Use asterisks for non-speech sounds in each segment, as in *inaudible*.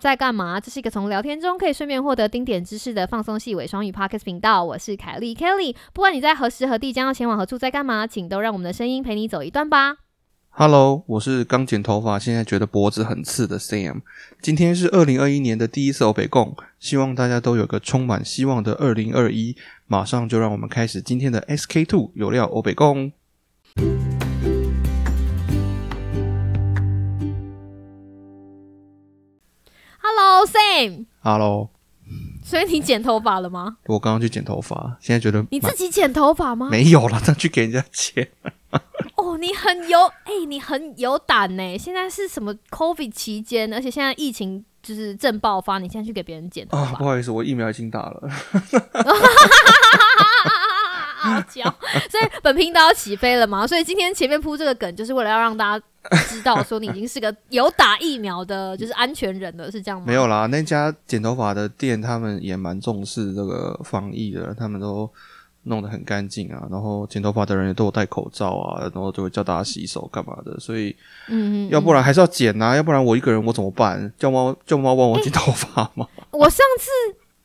在干嘛？这是一个从聊天中可以顺便获得丁点知识的放松系伪双语 Podcast 频道。我是凯莉 Kelly，不管你在何时何地将要前往何处，在干嘛，请都让我们的声音陪你走一段吧。Hello，我是刚剪头发，现在觉得脖子很刺的 Sam。今天是二零二一年的第一次欧北共，希望大家都有个充满希望的二零二一。马上就让我们开始今天的 SK Two 有料欧北共。Hello Sam，Hello，所以你剪头发了吗？我刚刚去剪头发，现在觉得你自己剪头发吗？没有了，再去给人家剪。*laughs* 哦，你很有哎、你很有胆呢。现在是什么 COVID 期间，而且现在疫情就是正爆发，你现在去给别人剪头啊，发不，好意思，我疫苗已经打了。*laughs* 所以本频道要起飞了嘛？所以今天前面铺这个梗，就是为了要让大家知道说你已经是个有打疫苗的，就是安全人了，是这样吗？没有啦，那家剪头发的店他们也蛮重视这个防疫的，他们都弄得很干净啊，然后剪头发的人也都有戴口罩啊，然后就会叫大家洗手干嘛的，所以嗯，嗯嗯，要不然还是要剪呐、要不然我一个人我怎么办？叫猫叫猫帮我剪头发吗？*laughs* 我上次，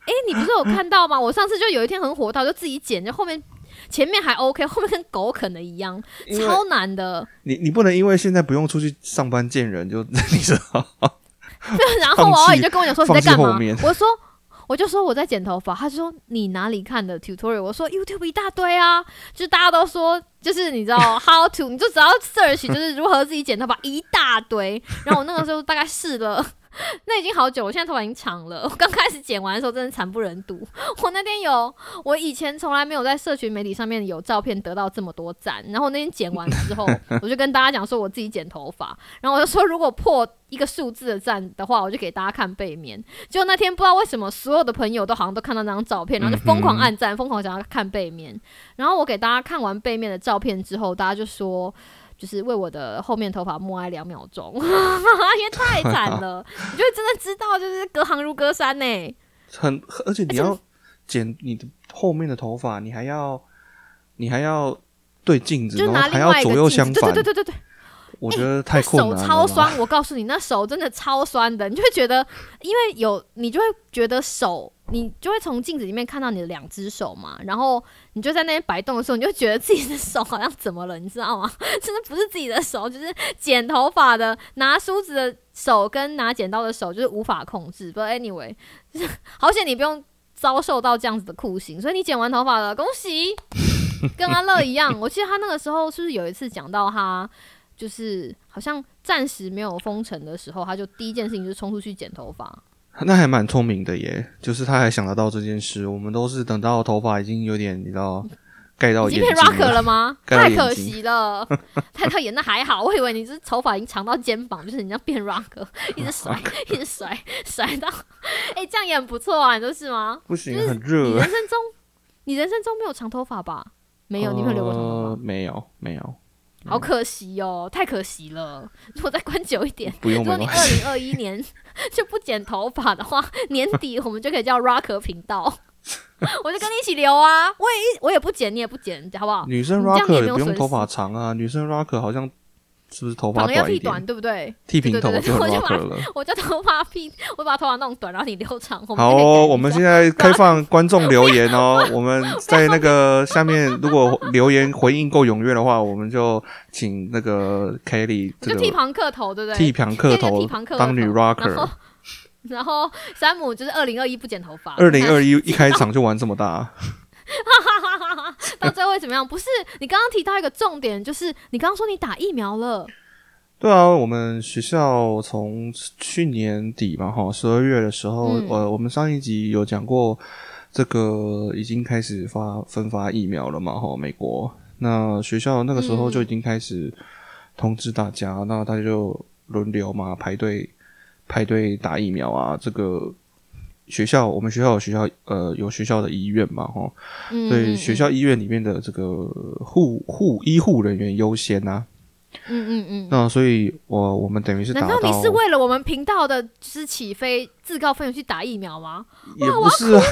哎、你不是有看到吗？我上次就有一天很火到，就自己剪，就后面前面还 OK，后面跟狗啃的一样，超难的。你你不能因为现在不用出去上班见人，就 *laughs* 你知道？然后我阿姨就跟我讲说你在干嘛？我说。我就说我在剪头发，他就说你哪里看的 tutorial？我说 YouTube 一大堆啊，就是大家都说，就是你知道 *laughs* how to，你就只要 search 就是如何自己剪头发一大堆。然后我那个时候大概试了，*laughs* 那已经好久，我现在头发已经长了。*laughs* 我刚开始剪完的时候真的惨不忍睹。*laughs* 我那天有，我以前从来没有在社群媒体上面有照片得到这么多赞。然后那天剪完之后，我就跟大家讲说我自己剪头发，然后我就说如果破一个数字的赞的话，我就给大家看背面。结果那天不知道为什么，所有的朋友都好像都看到那张照片，然后就疯狂按赞，疯狂想要看背面。然后我给大家看完背面的照片之后，大家就说。就是为我的后面头发默哀两秒钟，*laughs* 因为太惨 *laughs* 了，你就会真的知道，就是隔行如隔山呢、很而且你要剪你的后面的头发，你还要你还要对镜子，然后还要左右相反，对对对对对，我觉得太困手难了手。超酸，我告诉你，那手真的超酸的，你就会觉得，因为有你就会觉得手，你就会从镜子里面看到你的两只手嘛，然后你就在那边摆动的时候，你就会觉得自己的手好像怎么了，你知道吗？*laughs* 真的不是自己的手，就是剪头发的拿梳子的手跟拿剪刀的手，就是无法控制。But anyway，就是好险你不用遭受到这样子的酷刑，所以你剪完头发了，恭喜！跟阿乐一样，我记得他那个时候是不是有一次讲到他，就是好像暂时没有封城的时候，他就第一件事情就是冲出去剪头发。*laughs* 那还蛮聪明的耶，就是他还想得到这件事。我们都是等到头发已经有点，你知道，盖到已经变 rocker 了吗？太可惜了，*laughs* 太可惜。那还好，我以为你是头发已经长到肩膀，就是你要变 rocker，一直甩，*laughs* 一直甩，甩到，哎、这样也很不错啊，你说是吗？不行，很热你。人生中，你人生中没有长头发吧？没有，你没有留过长头发呃，没有，没有，好可惜哦，太可惜了。如果再关久一点，不用如果你。二零二一年 *laughs* 就不剪头发的话，年底我们就可以叫 Rocker 频道，*laughs* 我就跟你一起留啊。我也一我也不剪，你也不剪，好不好？女生 rocker 也不用头发长啊，女生 rocker 好像是不是头发短一剃短，点，对不对？剃平头就很我就把 rocker 了。*laughs* 我叫头发剃，我把头发弄短，然后你留长。好哦，我们现在开放观众留言哦。我们在那个下面，如果留言回应够踊跃的话，我们就请那个 Kelly 你就剃这个庞克头，对不对？剃庞克头当女 rocker。然后山姆就是二零二一不剪头发，二零二一一一开场就玩这么大，到最后会怎么样？不是你刚刚提到一个重点，就是你刚刚说你打疫苗了，对啊，我们学校从去年底嘛，哈，十二月的时候，嗯呃，我们上一集有讲过，这个已经开始发分发疫苗了嘛，哈，美国那学校那个时候就已经开始通知大家，那大家就轮流嘛排队排队打疫苗啊，这个。学校，我们学校有学校，呃，有学校的医院嘛，哈，嗯，对，嗯学校医院里面的这个护护医护人员优先啊。嗯嗯嗯。那所以我我们等于是难道你是为了我们频道的就是起飞自告奋勇去打疫苗吗？也不是啊，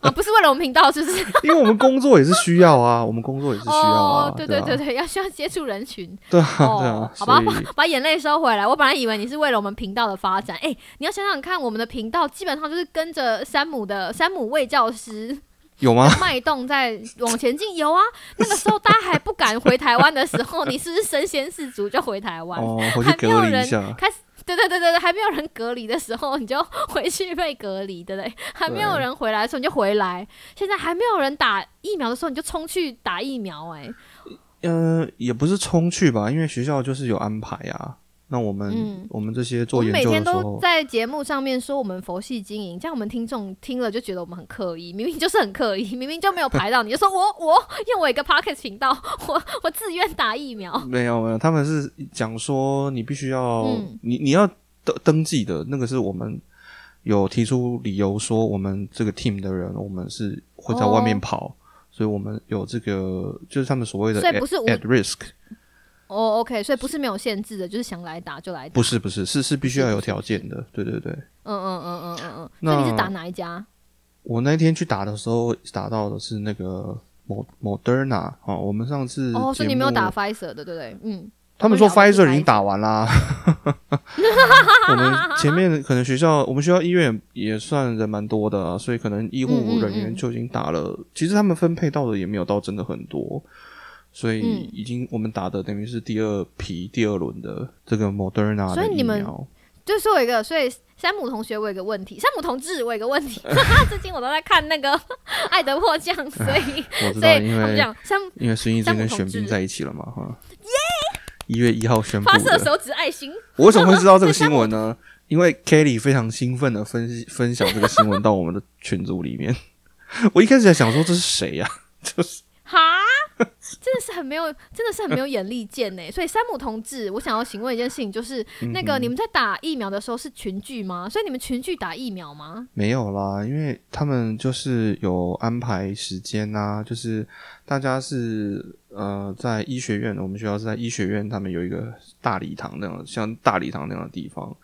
*laughs* 啊，不是为了我们频道，是不是？因为我们工作也是需要啊，我们工作也是需要啊。哦，对对对对，要需要接触人群。*laughs* 对啊，对啊。好吧，把把眼泪收回来。我本来以为你是为了我们频道的发展。哎，你要想想看，我们的频道基本上就是跟着山姆的山姆卫教师。有吗？脉动在往前进，有啊。*laughs* 那个时候大家还不敢回台湾的时候，你是不是身先士卒就回台湾？哦，还没有人开始，对对对对对，还没有人隔离的时候，你就回去被隔离，对不对？还没有人回来的时候你就回来。现在还没有人打疫苗的时候，你就冲去打疫苗。哎，嗯，也不是冲去吧，因为学校就是有安排呀。那我们我们这些做研究的时候，每天都在节目上面说我们佛系经营，这样我们听众听了就觉得我们很刻意，明明就是很刻意，*laughs* 明明就没有排到，你就说我我用我一个 pocket 频道，我我自愿打疫苗。没有没有，他们是讲说你必须要你你要登登记的那个是我们有提出理由说我们这个 team 的人，我们是会在外面跑，所以我们有这个就是他们所谓的所以不是 at risk。哦，OK，所以不是没有限制的，就是想来打就来打。不是不是，是是必须要有条件的，对对对。嗯嗯嗯嗯嗯嗯。那你是打哪一家？我那天去打的时候，打到的是那个 Mo Moderna 哦。我们上次哦，所以你没有打 Pfizer 的，对不对？嗯。他们说 Pfizer 已经打完啦。*laughs* 我们前面可能学校，我们学校医院也算人蛮多的，所以可能医护人员就已经打了。其实他们分配到的也没有到真的很多。所以已经我们打的等于是第二批第二轮的这个 Moderna 所以你们。就说一个，所以山姆同学我有个问题，山姆同志我有个问题。*laughs* *laughs* 最近我都在看那个《爱的迫降》，所以 *laughs* 我知道，因为因为孙艺珍跟玄彬在一起了嘛，哈。耶！一月一号宣布发射手指爱心。我为什么会知道这个新闻呢？因为 Kelly 非常兴奋的分分享这个新闻到我们的群组里面。我一开始在想说这是谁呀？就是。哈，*laughs* 真的是很没有，真的是很没有眼力见呢。所以山姆同志，我想要询问一件事情，就是那个你们在打疫苗的时候是群聚吗？所以你们群聚打疫苗吗？没有啦，因为他们就是有安排时间呐，就是大家是呃在医学院，我们学校是在医学院，他们有一个大礼堂那样，像大礼堂那样的地方。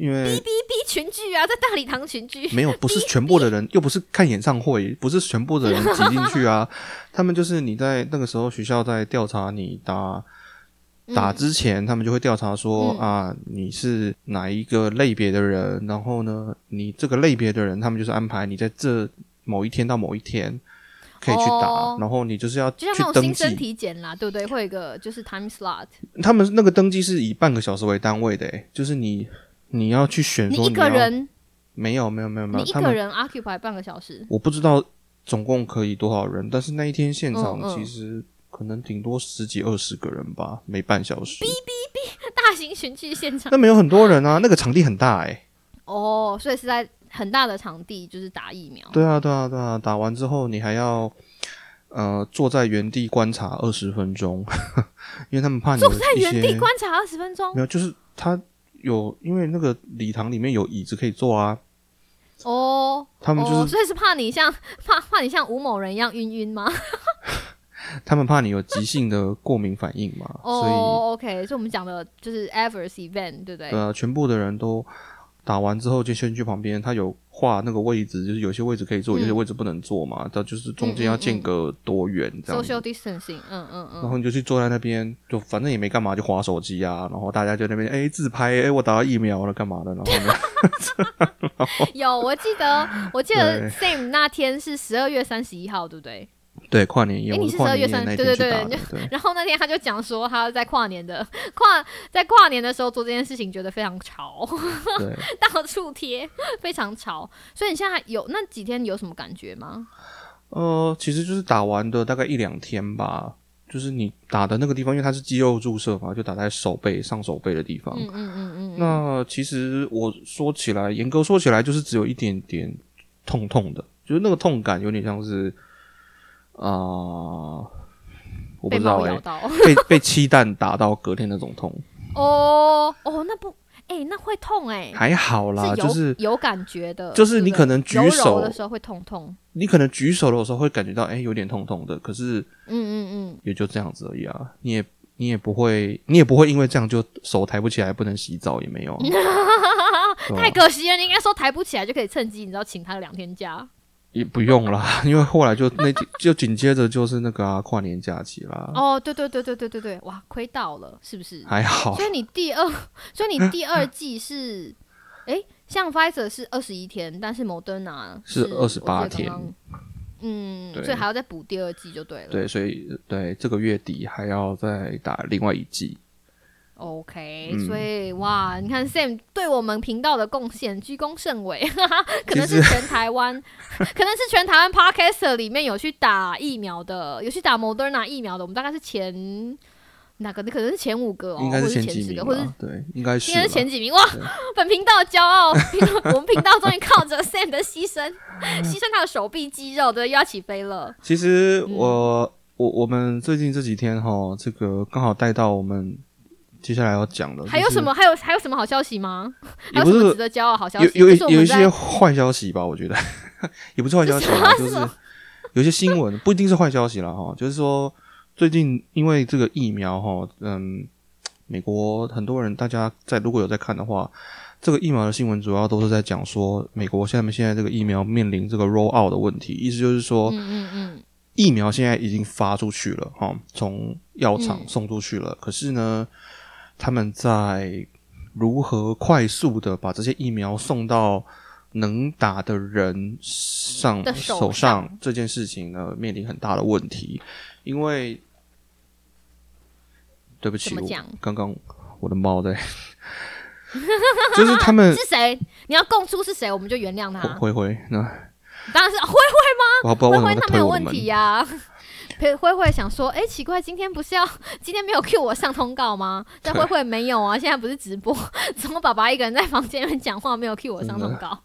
因为 B B B 群聚啊，在大礼堂群聚，*laughs* 没有，不是全部的人，又不是看演唱会，不是全部的人挤进去啊。*laughs* 他们就是你在那个时候学校在调查你打打之前，他们就会调查说啊，你是哪一个类别的人，然后呢，你这个类别的人，他们就是安排你在这某一天到某一天可以去打，然后你就是要就像那种新生体检啦，对不对？会有一个就是 time slot，他们那个登记是以半个小时为单位的，就是你。你要去选说，你一个人没有没有没有没有，你一个人 occupy 半个小时，我不知道总共可以多少人，但是那一天现场其实可能顶多十几二十个人吧，每半小时。哔哔哔，*laughs* 大型群聚现场，那没有很多人啊，那个场地很大哎。哦，所以是在很大的场地，就是打疫苗。对啊对啊对啊，打完之后你还要呃坐在原地观察二十分钟，*laughs* 因为他们怕你坐在原地观察二十分钟，没有，就是他。有，因为那个礼堂里面有椅子可以坐啊。哦，他们就是，所以是怕你像 *laughs* 怕怕你像吴某人一样晕晕吗？*laughs* 他们怕你有急性的过敏反应嘛？所以 OK，所以我们讲的就是 adverse event，对不对？呃，全部的人都。打完之后就先去旁边，他有画那个位置，就是有些位置可以坐，有些位置不能坐嘛。他就是中间要间隔多远这样。Social distancing，嗯嗯嗯。然后你就去坐在那边，就反正也没干嘛，就划手机啊。然后大家就那边哎自拍，哎我打了疫苗了干嘛的？然后呢？*laughs* 有，我记得我记得 *laughs* Same 那天是十二月三十一号，对不对？对，跨年夜，你是十二月三，对对对，然后那天他就讲说，他在跨年的跨在跨年的时候做这件事情，觉得非常潮，*laughs* 到处贴，非常潮。所以你现在有那几天有什么感觉吗？呃，其实就是打完的大概一两天吧，就是你打的那个地方，因为它是肌肉注射嘛，就打在手背上手背的地方。嗯嗯嗯嗯。那其实我说起来，严格说起来，就是只有一点点痛痛的，就是那个痛感有点像是。啊，我不知道哎，*laughs* 被被气弹打到隔天那种痛。哦哦，那不，哎，那会痛哎，还好啦，就是有感觉的，就是你可能举手的时候会痛痛，你可能举手的时候会感觉到哎有点痛痛的，可是嗯嗯嗯，也就这样子而已啊，你也你也不会，你也不会因为这样就手抬不起来，不能洗澡也没有啊，*laughs* 太可惜了，你应该说抬不起来就可以趁机，你知道请他两天假。也不用啦，*laughs* 因为后来就那就紧接着就是那个啊跨年假期啦，哦，对对对对对对对，哇，亏到了，是不是？还好所以你第二，*laughs* 所以你第二季是，诶，像 Pfizer 是二十一天，但是 Moderna 是我28记得刚天刚。嗯，所以还要再补第二季就对了。对，所以对这个月底还要再打另外一季，OK，、嗯所以哇，你看 Sam 对我们频道的贡献居功甚伟，*laughs* 可能是全台湾，*laughs* 可能是全台湾 Podcaster 里面有去打疫苗的，有去打 Moderna 疫苗的，我们大概是前哪个？可能是前五个哦，应该或是前几个，或者是？对，应该是应该是前几名哇！本频道的骄傲，我们频道终于靠着 Sam 的牺牲，*laughs* 牺牲他的手臂肌肉，对，又要起飞了。其实嗯我、我我们最近这几天哈，这个刚好带到我们接下来要讲的，就是还有什么？还有还有什么好消息吗？还也不是有什么值得骄傲好消息？有有有一些坏消息吧，我觉得 *laughs* 也不是坏消息，*laughs* 就是有些新闻不一定是坏消息了哈，就是说最近因为这个疫苗哈，嗯，美国很多人大家在如果有在看的话。这个疫苗的新闻主要都是在讲说，美国现在现在这个疫苗面临这个 roll out 的问题，意思就是说，嗯嗯嗯，疫苗现在已经发出去了，哈，从药厂嗯送出去了。可是呢，他们在如何快速的把这些疫苗送到能打的人上的手手上上这件事情呢，面临很大的问题，因为对不起，我刚刚我的猫在，*laughs* 就是他们是谁？你要供出是谁，我们就原谅他。灰灰，那当然是辉我不知道为什么在辉辉，那没有问题呀、裴慧慧想说，哎、奇怪，今天不是要 *laughs* 今天没有 Q 我上通告吗？*laughs* 但慧慧没有啊，现在不是直播，*laughs* 怎么爸爸一个人在房间里面讲话，没有 Q 我上通告？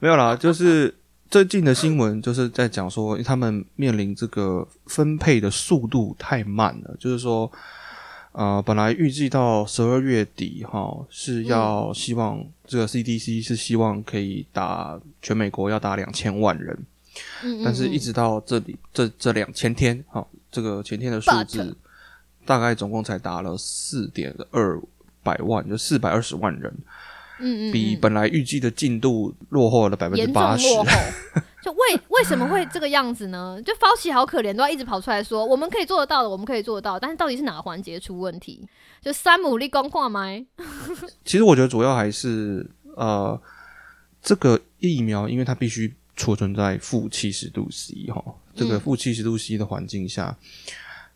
没有啦，就是最近的新闻就是在讲说，他们面临这个分配的速度太慢了，就是说，呃，本来预计到十二月底哈是要希望、这个 CDC 是希望可以打全美国要打两千万人，嗯嗯，但是一直到这里这这两前天哈，这个前天的数字大概总共才达了四点二百万，就四百二十万人，嗯嗯，比本来预计的进度落后了百分之八十。*laughs* 就为为什么会这个样子呢？就 Fauci 好可怜，都要一直跑出来说我们可以做得到的，我们可以做得到，但是到底是哪个环节出问题？就三姆立功挂麦，其实我觉得主要还是呃，这个疫苗，因为它必须储存在负七十度 C 哈，这个嗯。负七十度 C 的环境下，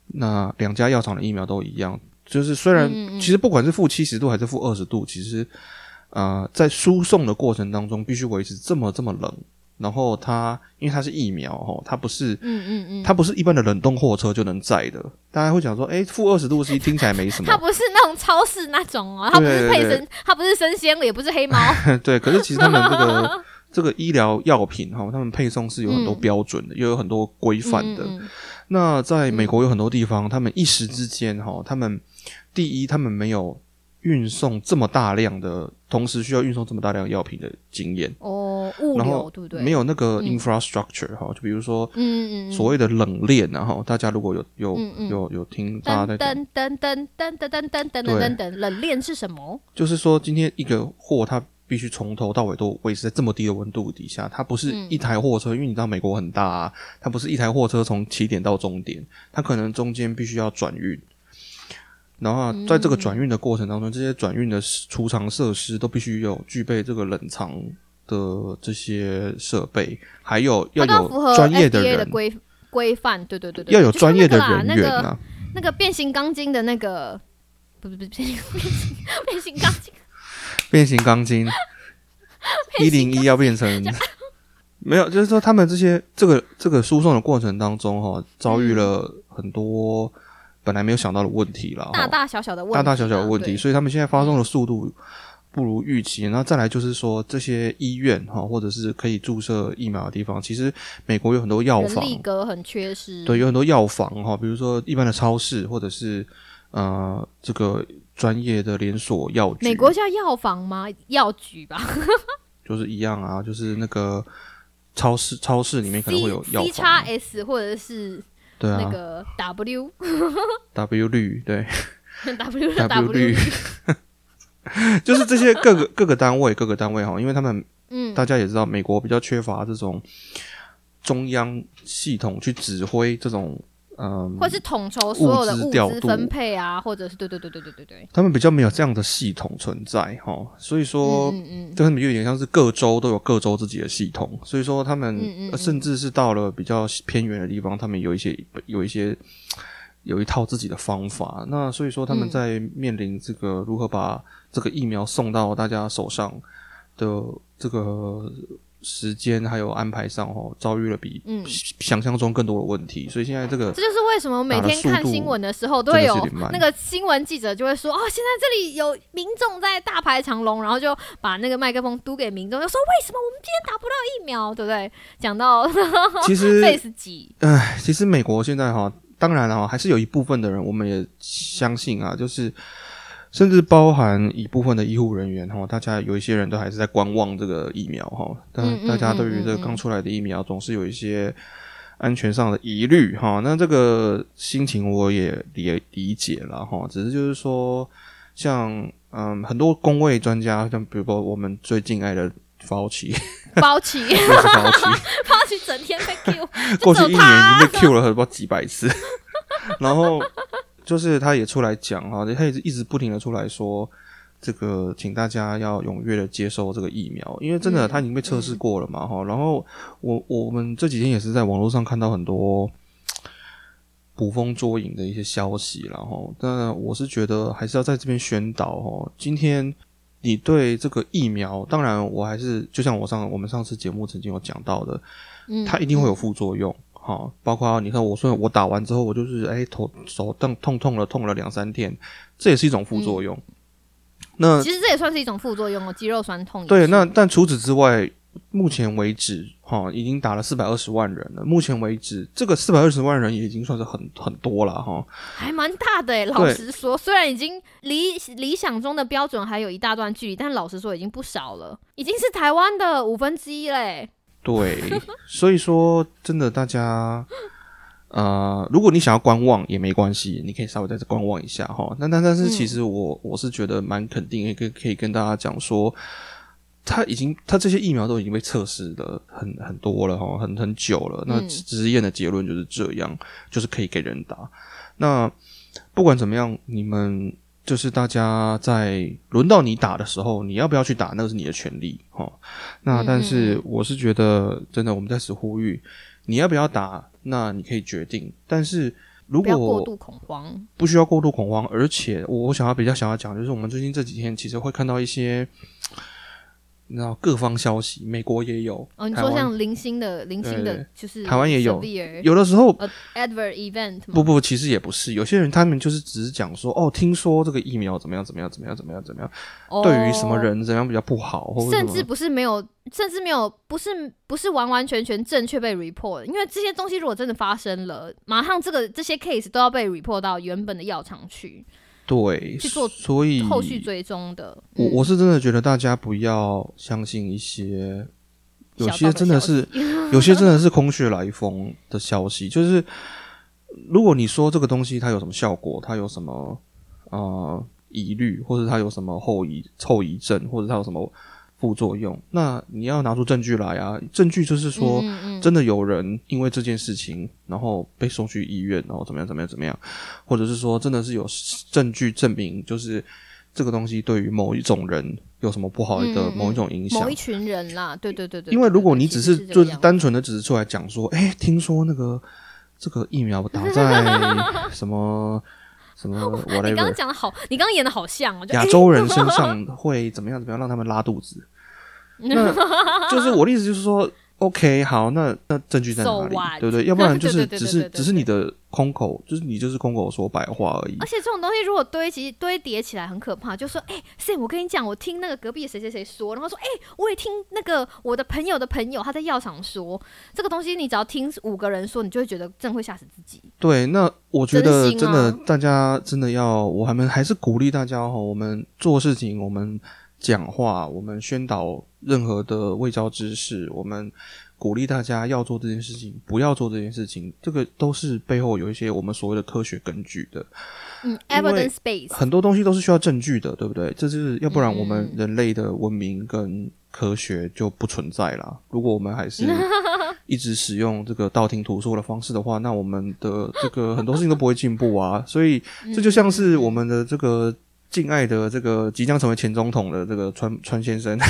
那两家药厂的疫苗都一样，就是虽然、其实不管是负七十度还是负二十度，其实呃在输送的过程当中必须维持这么这么冷，然后它因为它是疫苗哈，它不是。嗯嗯嗯，它不是一般的冷冻货车就能载的，大家会讲说，哎、负二十度 C 听起来没什么，*laughs* 它不是那种超市那种哦，它不是配生，它不是生鲜，也不是黑猫，*laughs* 对，可是其实他们这个这个医疗药品哈，他们配送是有很多嗯。标准的，又有很多规范的。嗯嗯那在美国有很多地方，他们一时之间哈，他们第一，他们没有运送这么大量的，同时需要运送这么大量药品的经验，哦，物流然后对不对？没有那个嗯。infrastructure 哈、就比如说嗯，嗯所谓的冷链啊哈，大家如果有有有有听大家噔在讲，噔噔噔噔噔噔噔噔噔噔噔，冷链是什么？就是说今天一个货它必须从头到尾都维持在这么低的温度底下，它不是嗯一台货车，因为你知道美国很大啊，它不是一台货车从起点到终点，它可能中间必须要转运。然后啊在这个转运的过程当中，这些转运的储藏设施都必须有具备这个冷藏的这些设备，还有要有专业的人，规规范，对对对对，要有专业的人员那个啊。那个变形钢筋的那个，不不不，变形变形变形钢筋，变形钢筋 *laughs* 一零一要变成 *laughs* 没有，就是说他们这些这个这个输送的过程当中哈、遭遇了很多本来没有想到的问题了，哈大大小小的问题啊，大大小小的问题，所以他们现在发送的速度不如预期。然后再来就是说，这些医院哈，或者是可以注射疫苗的地方，其实美国有很多药房，力格很缺失，对，有很多药房哈，比如说一般的超市，或者是呃这个专业的连锁药局，美国叫药房吗？药局吧。*laughs* 就是一样啊，就是那个超市超市里面可能会有药，C 叉房，S 或者是对啊。那个 W，W *laughs* 绿对。W，W *laughs* 的 W 率率，就是这些各个各个单位各个单位哈，因为他们嗯，大家也知道，美国比较缺乏这种中央系统去指挥这种嗯，或是统筹所有的物物资分配啊，或者是对对对对对对对，他们比较没有这样的系统存在哈，所以说。嗯嗯就他们有点像是各州都有各州自己的系统，所以说他们、嗯嗯嗯呃甚至是到了比较偏远的地方，他们有一些有一些有一套自己的方法。那所以说他们嗯在面临这个如何把这个疫苗送到大家手上的这个时间还有安排上哦，遭遇了比嗯。想象中更多的问题。所以现在这个这就是为什么每天看新闻的时候都会有那个新闻记者就会说哦，现在这里有民众在大排长龙，然后就把那个麦克风嘟给民众，就说为什么我们今天打不到疫苗，对不对？讲到其实 *laughs* face 几，唉，其实美国现在哈，当然哈，还是有一部分的人，我们也相信啊，就是甚至包含一部分的医护人员哈，大家有一些人都还是在观望这个疫苗哈。但大家对于这个刚出来的疫苗总是有一些安全上的疑虑哈。那这个心情我也理理解了哈，只是就是说，像嗯很多工位专家，像比如说我们最敬爱的包起，*laughs* 包起又是发起。*laughs* 包起整天被 Q，*laughs* 过去一年已经被 Q 了不知道几百次，然后就是他也出来讲哈，他也是一直不停的出来说，这个请大家要踊跃的接受这个疫苗，因为真的嗯他已经被测试过了嘛哈。然后我我们这几天也是在网络上看到很多。捕风捉影的一些消息，然后，但我是觉得还是要在这边宣导哦。今天你对这个疫苗，当然我还是就像我上我们上次节目曾经有讲到的，嗯它一定会有副作用。好，包括你看，我说我打完之后，我就是哎头手痛痛痛了，痛了两三天，这也是一种副作用。那其实这也算是一种副作用哦，肌肉酸痛对，那但除此之外，目前为止，哈，已经打了四百二十万人了。目前为止，这个四百二十万人也已经算是很很多了，哈。还蛮大的诶。老实说，虽然已经离理想中的标准还有一大段距离，但老实说已经不少了，已经是台湾的五分之一嘞。对，*laughs* 所以说真的，大家，呃，如果你想要观望也没关系，你可以稍微在这观望一下哈。那但但是，其实我、我是觉得蛮肯定，也可以可以跟大家讲说，他已经他这些疫苗都已经被测试的很很多了哈，很很久了。那嗯实验的结论就是这样，就是可以给人打。那不管怎么样，你们就是大家在轮到你打的时候，你要不要去打，那是你的权利哈。那嗯但是我是觉得，真的我们在此呼吁，你要不要打，那你可以决定。但是如果过果度恐慌。不需要过度恐慌，而且我我想要比较想要讲，就是我们最近这几天其实会看到一些。你知道各方消息，美国也有，哦，你说像零星的零星的就是台湾也有。有的时候呃 adverse event 不不，其实也不是，有些人他们就是只是讲说，哦，听说这个疫苗怎么样怎么样怎么样怎么样怎么样，对于什么哦人怎样比较不好，甚至不是没有，甚至没有，不是不是完完全全正确被 report，因为这些东西如果真的发生了，马上这个这些 case 都要被 report 到原本的药厂去对去做所以后续追踪的。我嗯我是真的觉得大家不要相信一些，有些真的是息有些真的是空穴来风的消息，就是如果你说这个东西它有什么效果，它有什么呃疑虑，或者它有什么后遗后遗症，或者它有什么副作用，那你要拿出证据来啊！证据就是说，真的有人因为这件事情，然后被送去医院，然后怎么样怎么样怎么样，或者是说真的是有证据证明，就是这个东西对于某一种人有什么不好的某一种影响某一。群人啦，对对对对。因为如果你只是就是单纯的只是出来讲说，哎、听说那个这个疫苗打在 *laughs* 什么什么 *laughs* 我你刚刚讲的好，你刚刚演的好像哦，亚洲人身上 *laughs* 会怎么样怎么样让他们拉肚子，*laughs* 那就是我的意思就是说，OK，好，那那证据在哪里对不对？要不然就是 *laughs* 只是只是你的空口，*laughs* 就是你就是空口说白话而已而。且这种东西如果堆积堆叠起来很可怕，就说哎、Sam，我跟你讲，我听那个隔壁谁谁谁说，然后说哎、我也听那个我的朋友的朋友他在药厂说，这个东西你只要听五个人说，你就会觉得真会吓死自己。对，那我觉得真的啊大家真的要，我还们还是鼓励大家哈，我们做事情，我们讲话，我们宣导任何的卫教知识，我们鼓励大家要做这件事情，不要做这件事情，这个都是背后有一些我们所谓的科学根据的。嗯，evidence base，很多东西都是需要证据的，对不对？这就是要不然我们人类的文明跟科学就不存在啦。如果我们还是 *laughs* 一直使用这个道听途说的方式的话，那我们的这个很多事情都不会进步啊。所以这就像是我们的这个敬爱的这个即将成为前总统的这个川川先生。*laughs*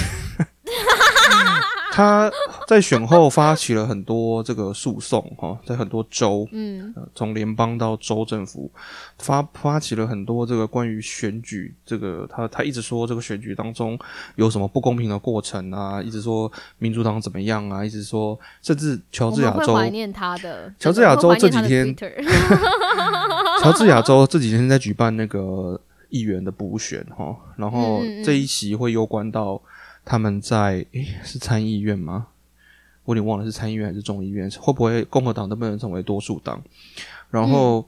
他在选后发起了很多这个诉讼哈，在很多州，嗯呃从联邦到州政府发发起了很多这个关于选举这个，他他一直说这个选举当中有什么不公平的过程啊，一直说民主党怎么样啊，一直说甚至乔治亚州怀念他的。乔治亚州这几天 *laughs* 乔治亚州这几天在举办那个议员的补选哈，然后这一席会攸关到他们在诶是参议院吗？我有点忘了是参议院还是众议院，会不会共和党能不能成为多数党？然后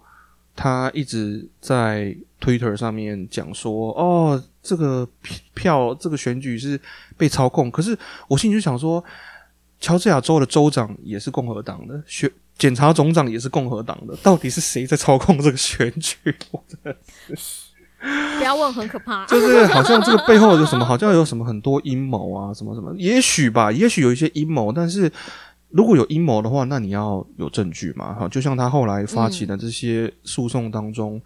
他一直在 Twitter 上面讲说，哦，这个票这个选举是被操控。可是我心里就想说，乔治亚州的州长也是共和党的，选检察总长也是共和党的，到底是谁在操控这个选举？我真的 *laughs* 不要问，很可怕。*laughs* 就是好像这个背后有什么，好像有什么很多阴谋啊，什么什么，也许吧，也许有一些阴谋，但是如果有阴谋的话，那你要有证据嘛，哈，就像他后来发起的这些诉讼当中，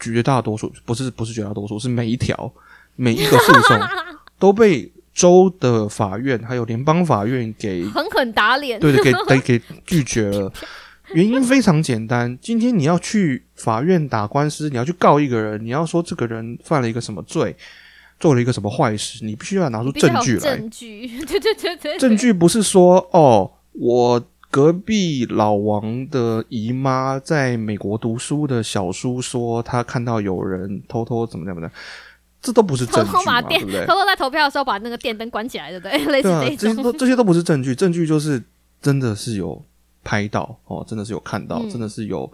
绝大多数不是不是绝大多数，是每一条每一个诉讼 *laughs* 都被州的法院还有联邦法院给狠狠打脸。对对，给给给拒绝了。原因非常简单，今天你要去法院打官司，你要去告一个人，你要说这个人犯了一个什么罪，做了一个什么坏事，你必须要拿出证据来。证据，*laughs* 对对对对，证据不是说哦，我隔壁老王的姨妈在美国读书的小叔说他看到有人偷偷怎么怎么的，这都不是证据嘛，偷把电对不对偷？偷在投票的时候把那个电灯关起来，对不对？*laughs* 类似这些都。这些都不是证据，证据就是真的是有拍到哦，真的是有看到，嗯。真的是有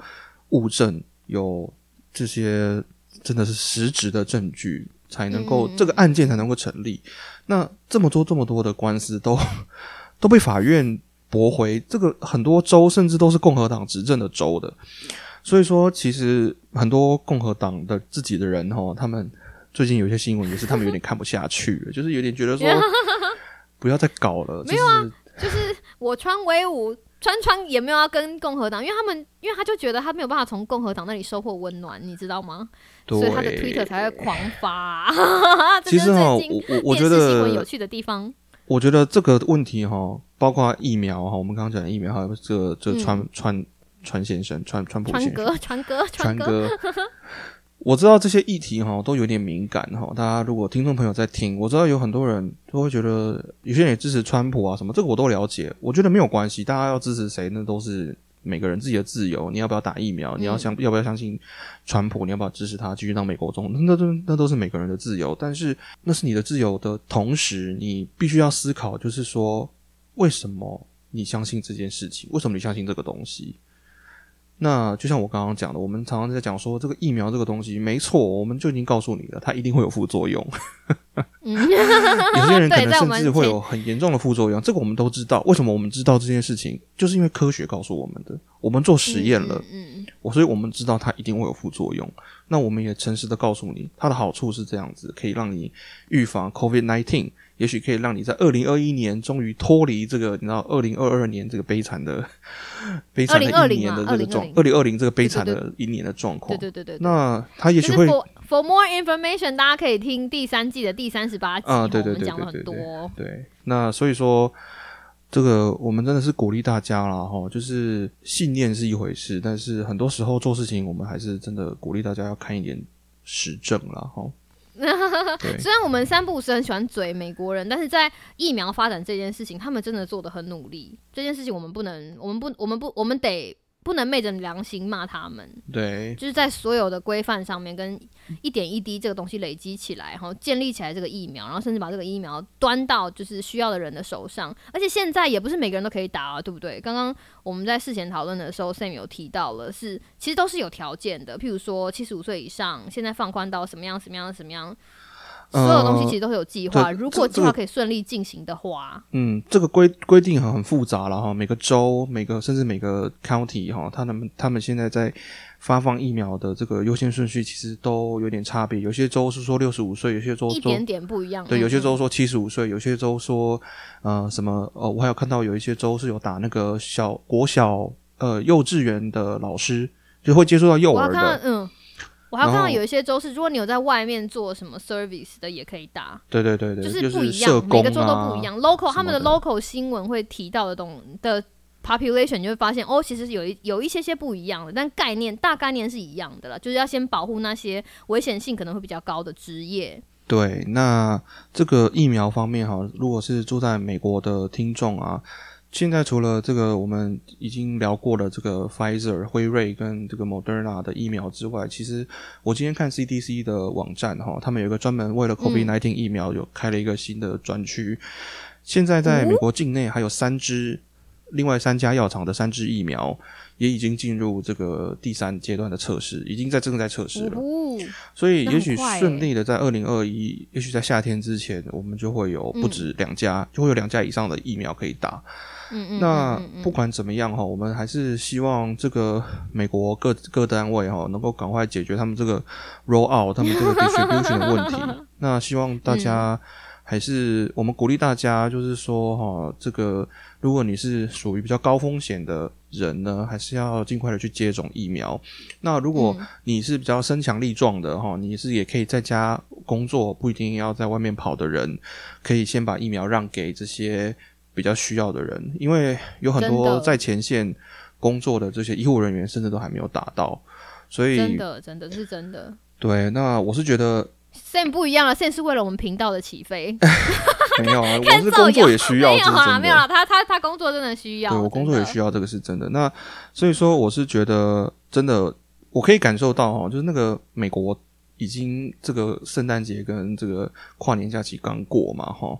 物证，有这些真的是实质的证据，才能够、嗯这个案件才能够成立。那这么多这么多的官司都 *laughs* 都被法院驳回，这个很多州甚至都是共和党执政的州的，所以说其实很多共和党的自己的人哦，他们最近有些新闻也是他们有点看不下去了，*laughs* 就是有点觉得说 *laughs* 不要再搞了，没有啊就是我川威武，川川也没有要跟共和党，因为他们因为他就觉得他没有办法从共和党那里收获温暖，你知道吗？所以他的 Twitter 才会狂发、这 *laughs* 其实哈，我我我觉电视新闻有，趣的地方。我觉得这个问题哈，包括疫苗哈，我们刚刚讲的疫苗，还有这个这个川、川川先生、川川普川先生、哥，川哥，川哥，哥。我知道这些议题哈都有点敏感哈，大家如果听众朋友在听，我知道有很多人都会觉得，有些人也支持川普啊什么，这个我都了解。我觉得没有关系，大家要支持谁，那都是每个人自己的自由。你要不要打疫苗？你要相、要不要相信川普？你要不要支持他继续当美国总统？那都那都是每个人的自由。但是那是你的自由的同时，你必须要思考，就是说为什么你相信这件事情？为什么你相信这个东西？那就像我刚刚讲的，我们常常在讲说这个疫苗这个东西，没错，我们就已经告诉你了，它一定会有副作用。*laughs* 嗯，*laughs* 有些人可，能甚至会有很严重的副作用，这个我们都知道。为什么我们知道这件事情？就是因为科学告诉我们的，我们做实验了，嗯嗯我所以我们知道它一定会有副作用。那我们也诚实的告诉你，它的好处是这样子，可以让你预防 COVID nineteen，也许可以让你在二零二一年终于脱离这个，你知道二零二二年这个悲惨的 *laughs* 悲惨的一年的这个状，二零二零这个悲惨的一年的状况。对对对对。那他也是许会 for more information，大家可以听第三季的第三十八集，啊对对我们讲了很对对对多。对，那所以说，这个我们真的是鼓励大家啦，哈，就是信念是一回事，但是很多时候做事情，我们还是真的鼓励大家要看一点实证啦，哈。*laughs* 对，虽然我们三不五时很喜欢嘴美国人，但是在疫苗发展这件事情，他们真的做的很努力。这件事情我们不能，我们不，我们不，我们得不能昧着良心骂他们。对，就是在所有的规范上面，跟一点一滴这个东西累积起来，然后建立起来这个疫苗，然后甚至把这个疫苗端到就是需要的人的手上。而且现在也不是每个人都可以打啊，对不对？刚刚我们在事前讨论的时候，Sam 有提到了，是其实都是有条件的，譬如说七十五岁以上，现在放宽到什么样什么样什么样。所有东西呃其实都是有计划。对如果计划可以顺利进行的话，嗯，这个规规定很很复杂了哈，每个州、每个甚至每个 county 哈，他们他们现在在发放疫苗的这个优先顺序其实都有点差别。有些州是说六十五岁，有些州说一点点不一样。对，有些嗯州说七十五岁，有些州说呃什么呃，我还有看到有一些州是有打那个小国小呃幼稚园的老师，就会接触到幼儿的，嗯。我还看到有一些州是，如果你有在外面做什么 service 的，也可以打。对对对对，就是不一社样，每工个州都啊不一样。local 他们的的 local 新闻会提到的东的 population，你就会发现哦，其实有一有一些些不一样的，但概念大概念是一样的了，就是要先保护那些危险性可能会比较高的职业。对，那这个疫苗方面哈，如果是住在美国的听众啊，现在除了这个我们已经聊过的这个 Pfizer 辉瑞跟这个 Moderna 的疫苗之外，其实我今天看 CDC 的网站哈，他们有一个专门为了 COVID-19 疫苗有开了一个新的专区，现在在美国境内还有三支。另外三家药厂的三支疫苗也已经进入这个第三阶段的测试，已经在正在测试了。所以也许顺利的在二零二一，也许在夏天之前，我们就会有不止两家，就会有两家以上的疫苗可以打。嗯嗯，那不管怎么样哈，我们还是希望这个美国各各单位哈，能够赶快解决他们这个 roll out 他们这个 distribution 的问题。*laughs* 那希望大家还是我们鼓励大家，就是说哈，这个如果你是属于比较高风险的人呢，还是要尽快的去接种疫苗。那如果嗯你是比较身强力壮的哈，你是也可以在家工作，不一定要在外面跑的人，可以先把疫苗让给这些比较需要的人，因为有很多在前线工作的这些医护人员，甚至都还没有打到，所以真的真的是真的。对，那我是觉得 Sam 不一样了，Sam 是为了我们频道的起飞，*laughs* 没有啊，*laughs* 我是工作也需要，没有啦，这是真没有啊，他他他工作真的需要，对我工作也需要。要，这个是真的。那所以说，我是觉得真的，我可以感受到哈，就是那个美国已经这个圣诞节跟这个跨年假期刚过嘛，哈。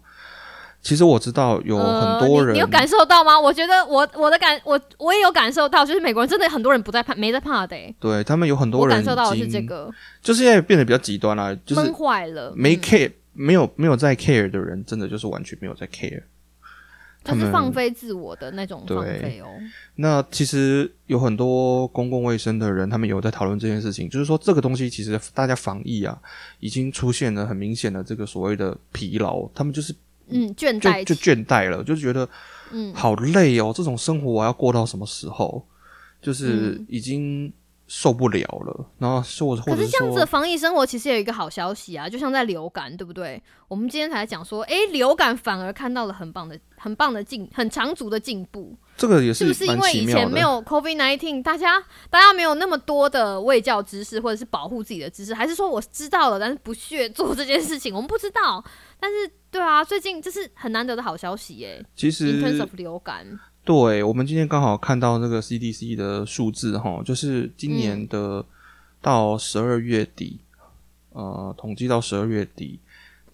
其实我知道有很多人，呃你，你有感受到吗？我觉得我我的感我我也有感受到，就是美国人真的很多人不在怕，没在怕的、欸。对他们有很多人感受到的是这个就是现在变得比较极端啦，就是闷坏了，没嗯 care、没有没有在 care 的人，真的就是完全没有在 care。他是放飞自我的那种对放飞哦。那其实有很多公共卫生的人，他们有在讨论这件事情，就是说这个东西其实大家防疫啊，已经出现了很明显的这个所谓的疲劳，他们就是嗯，倦就就，倦怠了，就觉得嗯，好累哦，这种生活我要过到什么时候？就是嗯。已经受不了了。然后说可是这样子的防疫生活其实有一个好消息啊，就像在流感，对不对？我们今天才讲说，诶，流感反而看到了很棒的、很棒的进、很长足的进步，这个也是是不是因为以。前没有 COVID nineteen，大家大家没有那么多的卫教知识或者是保护自己的知识，还是说我知道了，但是不屑做这件事情？我们不知道，但是对啊，最近这是很难得的好消息耶其实，in terms 实 of 流感，对，我们今天刚好看到那个 CDC 的数字哈，就是今年的到十二月底，呃，统计到十二月底，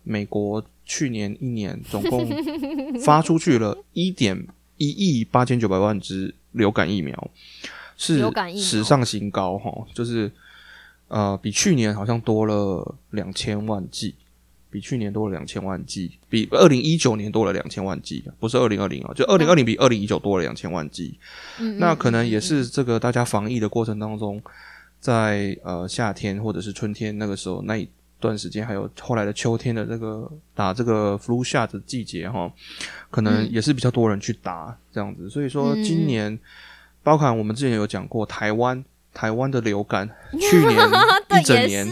美国去年一年总共 *laughs* 发出去了一点一亿八千九百万支流感疫苗，是史上新高哈，就是呃比去年好像多了两千万剂。比去年多了两千万剂，比二零一九年多了两千万剂，不是二零二零啊，就二零二零比二零一九多了两千万剂。嗯，那可能也是这个大家防疫的过程当中，在呃夏天或者是春天那个时候那一段时间，还有后来的秋天的这个打这个 flu shot 的季节哈，可能嗯也是比较多人去打这样子。所以说今年，包含我们之前有讲过台湾台湾的流感，*laughs* 去年一整年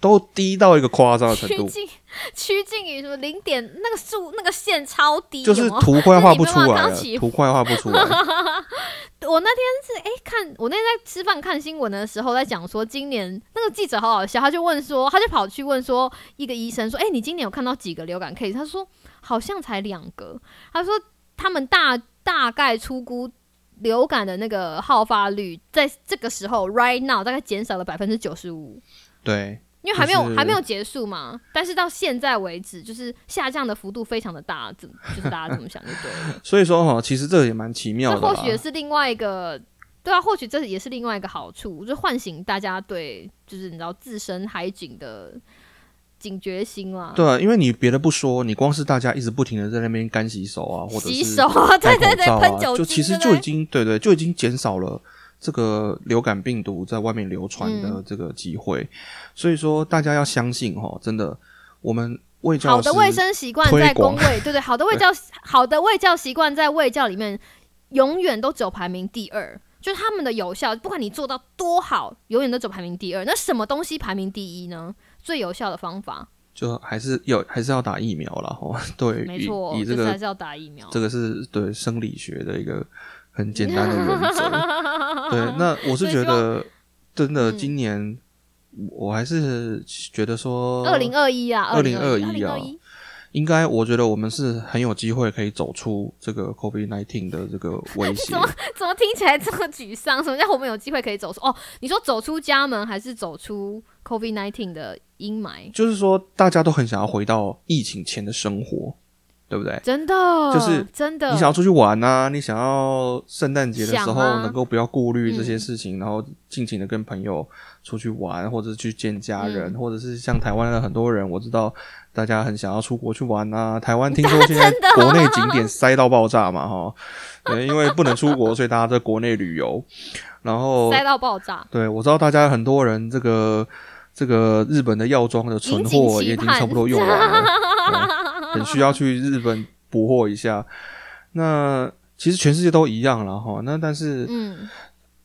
都低到一个夸张的程度，趋近 *laughs* 趋近于什么零点那个数那个线超低，就是图快画不出来 *laughs* 图快画不出来。*laughs* 我那天是哎、看我那天在吃饭看新闻的时候，在讲说今年那个记者好好笑，他就问说，他就跑去问说一个医生说，哎、你今年有看到几个流感 case？他说好像才两个。他说他们大大概出估流感的那个好发率，在这个时候 right now 大概减少了百分之九十五。对，因为还没有、就是还没有结束嘛，但是到现在为止，就是下降的幅度非常的大，怎就是大家这么想就对了。*laughs* 所以说哈，其实这也蛮奇妙的。这或许也是另外一个，对啊，或许这也是另外一个好处，就唤醒大家对就是你知道自身海景的警觉心啦。对啊，因为你别的不说，你光是大家一直不停的在那边干洗手啊，或者洗手啊，对对对，喷酒精，就其实就已经对对，就已经减少了这个流感病毒在外面流传嗯的这个机会。所以说，大家要相信哈，真的，我们卫教好的卫生习惯在公广卫，对对，*laughs* 好的卫教，好的卫教习惯在卫教里面永远都只有排名第二。就是他们的有效，不管你做到多好，永远都只有排名第二。那什么东西排名第一呢？最有效的方法，就还是有还是要打疫苗了。哈。*laughs* 对，没错，以这个还是要打疫苗。这个是对生理学的一个很简单的原则。*laughs* 对，那我是觉得真的嗯今年我还是觉得说，二零二一啊，二零二一啊2021应该我觉得我们是很有机会可以走出这个 COVID nineteen 的这个威 *laughs* 胁怎。么怎么听起来这么沮丧？什么叫我们有机会可以走出？哦，你说走出家门，还是走出 COVID nineteen 的阴霾？就是说，大家都很想要回到疫情前的生活，对不对？真的，就是真的，你想要出去玩啊，你想要圣诞节的时候能够不要顾虑这些事情，然后尽情的跟朋友出去玩，或者去见家人，嗯。或者是像台湾的很多人，我知道大家很想要出国去玩啊。*laughs* 台湾听说现在国内景点塞到爆炸嘛，哈，对，因为不能出国，*laughs* 所以大家在国内旅游，然后塞到爆炸。对，我知道大家很多人这个这个日本的药妆的存货也已经差不多用完了，*laughs* 对很需要去日本补货一下。那其实全世界都一样了哈，那但是嗯，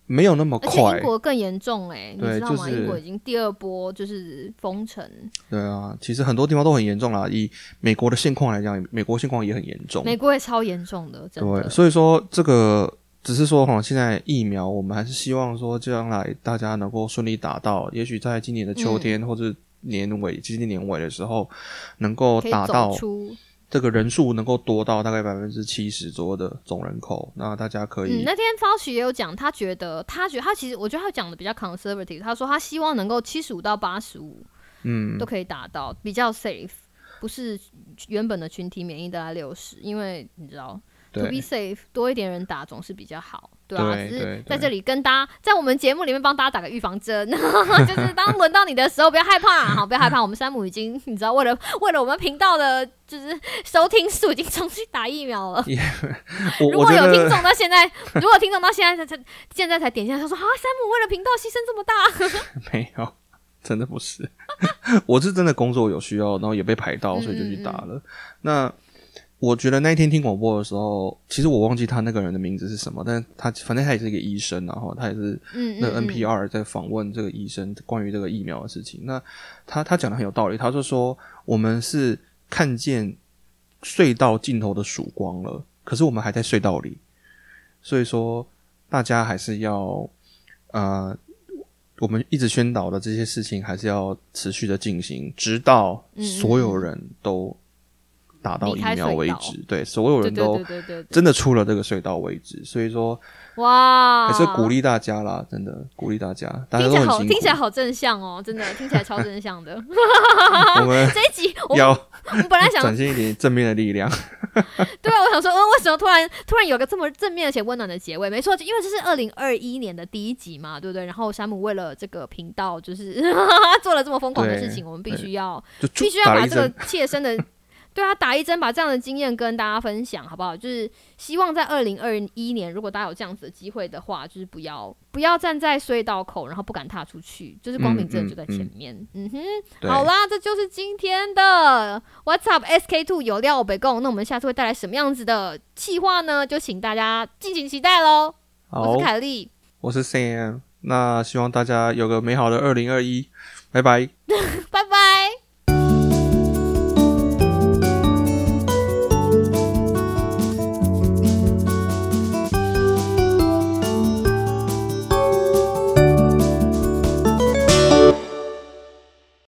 没有那么快英，国更严重哎、你知道吗？对就是英国已经第二波就是封城，对啊，其实很多地方都很严重啦。以美国的现况来讲，美国现况也很严重，美国也超严重的，真对，所以说这个只是说哈，现在疫苗我们还是希望说将来大家能够顺利打到，也许在今年的秋天、或者年尾，接近年尾的时候，能够可以走打到，这个人数能够多到大概百分之七十左右的总人口，那大家可以、嗯，那天 Fauci 也有讲，他觉得他觉得他其实我觉得他讲的比较 conservative，他说他希望能够七十五到八十五嗯。都可以达到，比较 safe，不是原本的群体免疫大概六十，因为你知道 to be safe 多一点人打总是比较好，对啊，只是在这里跟大家在我们节目里面帮大家打个预防针，*laughs* 就是当轮到你的时候不要害怕，好，不要害怕，我们山姆已经你知道为了为了我们频道的就是收听数已经冲去打疫苗了。*laughs* 我如果有听众到现在，如果听众到现在才才现在才点进来，他说啊，山姆为了频道牺牲这么大，*laughs* 没有，真的不是，我是真的工作有需要，然后也被排到，所以就去打嗯了。那我觉得那一天听广播的时候，其实我忘记他那个人的名字是什么，但他反正他也是一个医生，然后他也是那个嗯嗯嗯 NPR 在访问这个医生关于这个疫苗的事情。那他他讲的很有道理，他就说我们是看见隧道尽头的曙光了，可是我们还在隧道里，所以说大家还是要呃。我们一直宣导的这些事情，还是要持续的进行，直到所有人都打到疫苗为止。对，所有人都真的出了这个隧道为止。所以说，哇，还是鼓励大家啦，真的鼓励大家，大家听起来好。听起来好正向哦，真的听起来超正向的。*laughs* 我们这一集我要我们本来想展现一点正面的力量。*laughs* 对啊，我想说，嗯，为什么突然突然有个这么正面而且温暖的结尾？没错，因为这是二零二一年的第一集嘛，对不对？然后山姆为了这个频道，就是 *laughs* 做了这么疯狂的事情，我们必须要就必须要把这个，切身的，对啊，打一针，把这样的经验跟大家分享，好不好？就是希望在二零二一年，如果大家有这样子的机会的话，就是不要不要站在隧道口，然后不敢踏出去，就是光明正就在前面。嗯哼，好啦，这就是今天的 What's Up SK Two 有料北贡。那我们下次会带来什么样子的企划呢？就请大家敬请期待喽。我是，凯莉，我是 Sam，那希望大家有个美好的二零二一，拜拜。*laughs*